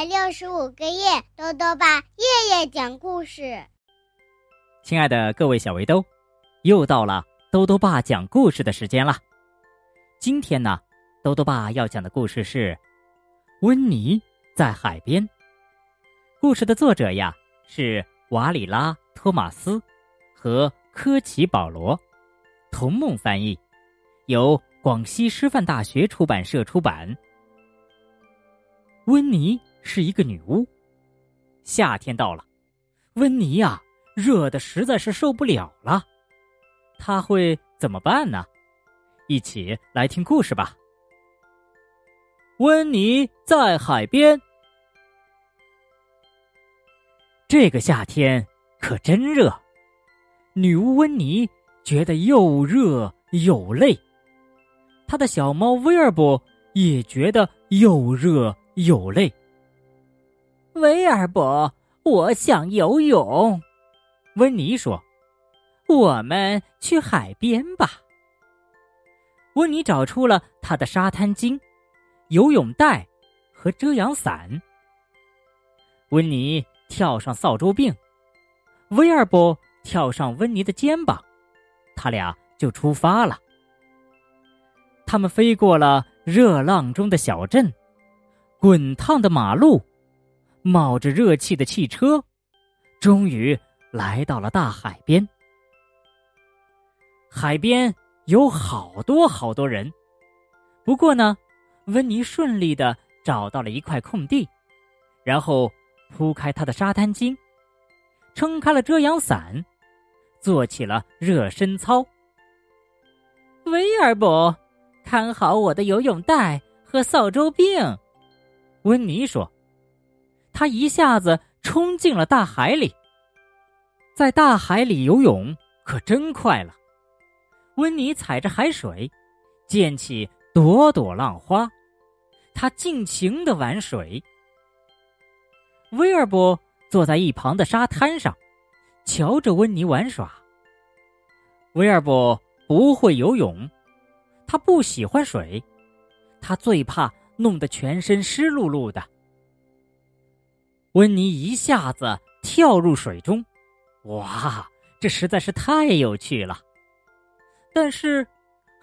百六十五个夜，豆豆爸夜夜讲故事。亲爱的各位小围兜，又到了豆豆爸讲故事的时间了。今天呢，豆豆爸要讲的故事是《温妮在海边》。故事的作者呀是瓦里拉·托马斯和科奇·保罗，童梦翻译，由广西师范大学出版社出版。温妮是一个女巫。夏天到了，温妮呀，热的实在是受不了了。她会怎么办呢？一起来听故事吧。温妮在海边。这个夏天可真热，女巫温妮觉得又热又累。她的小猫威尔伯也觉得又热。又累。威尔伯，我想游泳。温妮说：“我们去海边吧。”温妮找出了他的沙滩巾、游泳袋和遮阳伞。温妮跳上扫帚柄，威尔伯跳上温妮的肩膀，他俩就出发了。他们飞过了热浪中的小镇。滚烫的马路，冒着热气的汽车，终于来到了大海边。海边有好多好多人，不过呢，温妮顺利的找到了一块空地，然后铺开他的沙滩巾，撑开了遮阳伞，做起了热身操。威尔伯，看好我的游泳袋和扫帚柄。温妮说：“他一下子冲进了大海里，在大海里游泳可真快了。温妮踩着海水，溅起朵朵浪花，他尽情的玩水。威尔伯坐在一旁的沙滩上，瞧着温妮玩耍。威尔伯不会游泳，他不喜欢水，他最怕。”弄得全身湿漉漉的，温妮一下子跳入水中，哇，这实在是太有趣了。但是，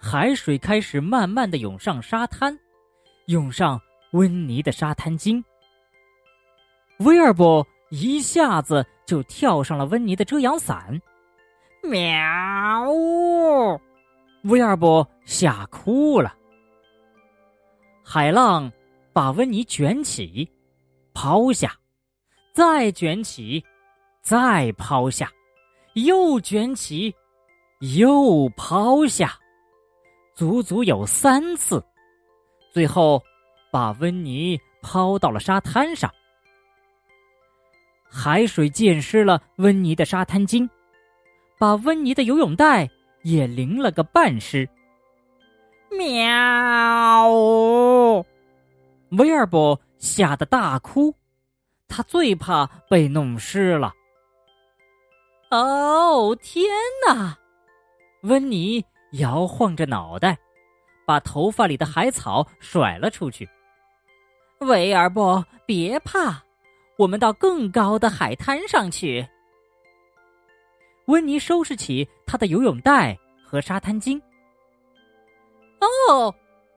海水开始慢慢的涌上沙滩，涌上温妮的沙滩巾。威尔伯一下子就跳上了温妮的遮阳伞，喵！威尔伯吓哭了。海浪把温妮卷起，抛下，再卷起，再抛下，又卷起，又抛下，足足有三次，最后把温妮抛到了沙滩上。海水溅湿了温妮的沙滩巾，把温妮的游泳袋也淋了个半湿。喵！威尔伯吓得大哭，他最怕被弄湿了。哦，天哪！温妮摇晃着脑袋，把头发里的海草甩了出去。威尔伯，别怕，我们到更高的海滩上去。温妮收拾起他的游泳袋和沙滩巾。哦，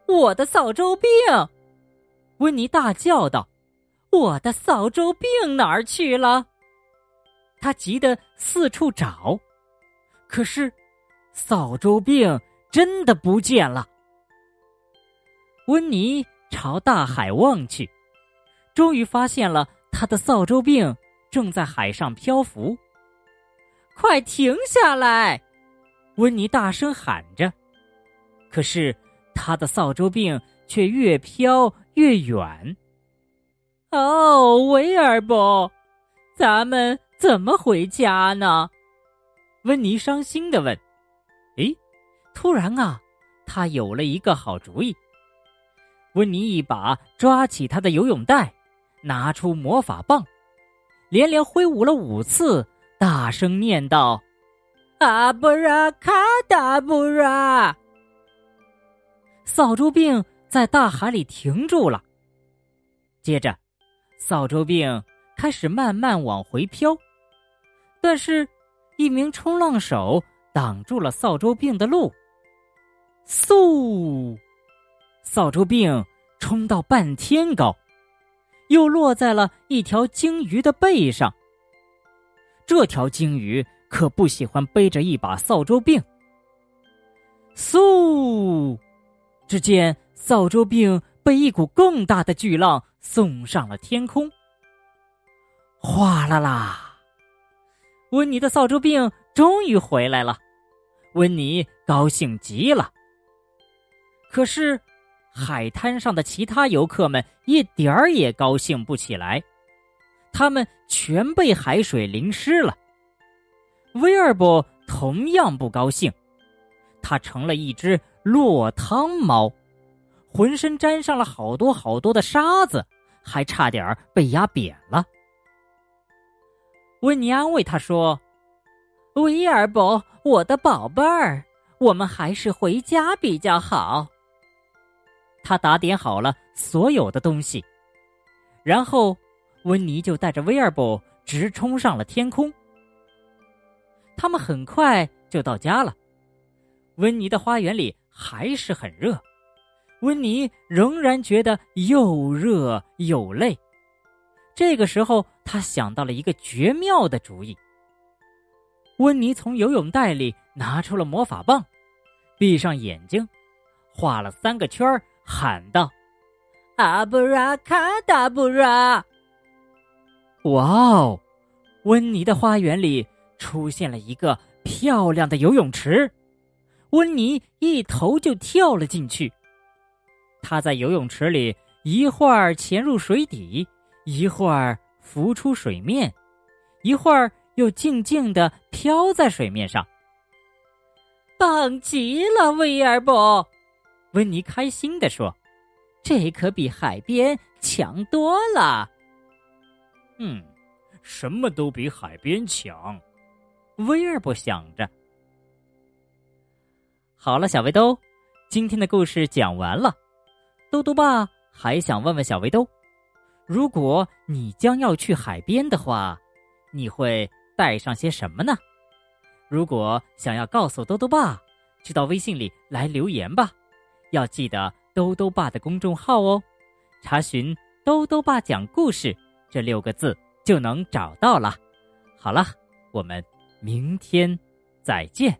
我的扫帚病！温妮大叫道：“我的扫帚柄哪儿去了？”他急得四处找，可是扫帚柄真的不见了。温妮朝大海望去，终于发现了他的扫帚柄正在海上漂浮。快停下来！温妮大声喊着。可是，他的扫帚柄却越飘越远。哦，威尔伯，咱们怎么回家呢？温妮伤心的问。诶，突然啊，他有了一个好主意。温妮一把抓起他的游泳袋，拿出魔法棒，连连挥舞了五次，大声念道：“阿布拉卡达布拉。”扫帚病在大海里停住了。接着，扫帚病开始慢慢往回飘，但是，一名冲浪手挡住了扫帚病的路。嗖，扫帚病冲到半天高，又落在了一条鲸鱼的背上。这条鲸鱼可不喜欢背着一把扫帚病。嗖，只见扫帚病被一股更大的巨浪送上了天空。哗啦啦，温妮的扫帚病终于回来了，温妮高兴极了。可是，海滩上的其他游客们一点儿也高兴不起来，他们全被海水淋湿了。威尔伯同样不高兴。它成了一只落汤猫，浑身沾上了好多好多的沙子，还差点被压扁了。温妮安慰他说：“威尔伯，我的宝贝儿，我们还是回家比较好。”他打点好了所有的东西，然后温妮就带着威尔伯直冲上了天空。他们很快就到家了。温妮的花园里还是很热，温妮仍然觉得又热又累。这个时候，他想到了一个绝妙的主意。温妮从游泳袋里拿出了魔法棒，闭上眼睛，画了三个圈喊道：“阿布拉卡达布拉！”哇哦，温妮的花园里出现了一个漂亮的游泳池。温妮一头就跳了进去。他在游泳池里一会儿潜入水底，一会儿浮出水面，一会儿又静静的飘在水面上。棒极了，威尔伯！温妮开心的说：“这可比海边强多了。”嗯，什么都比海边强。威尔伯想着。好了，小围兜，今天的故事讲完了。兜兜爸还想问问小围兜：如果你将要去海边的话，你会带上些什么呢？如果想要告诉兜兜爸，就到微信里来留言吧。要记得兜兜爸的公众号哦，查询“兜兜爸讲故事”这六个字就能找到了。好了，我们明天再见。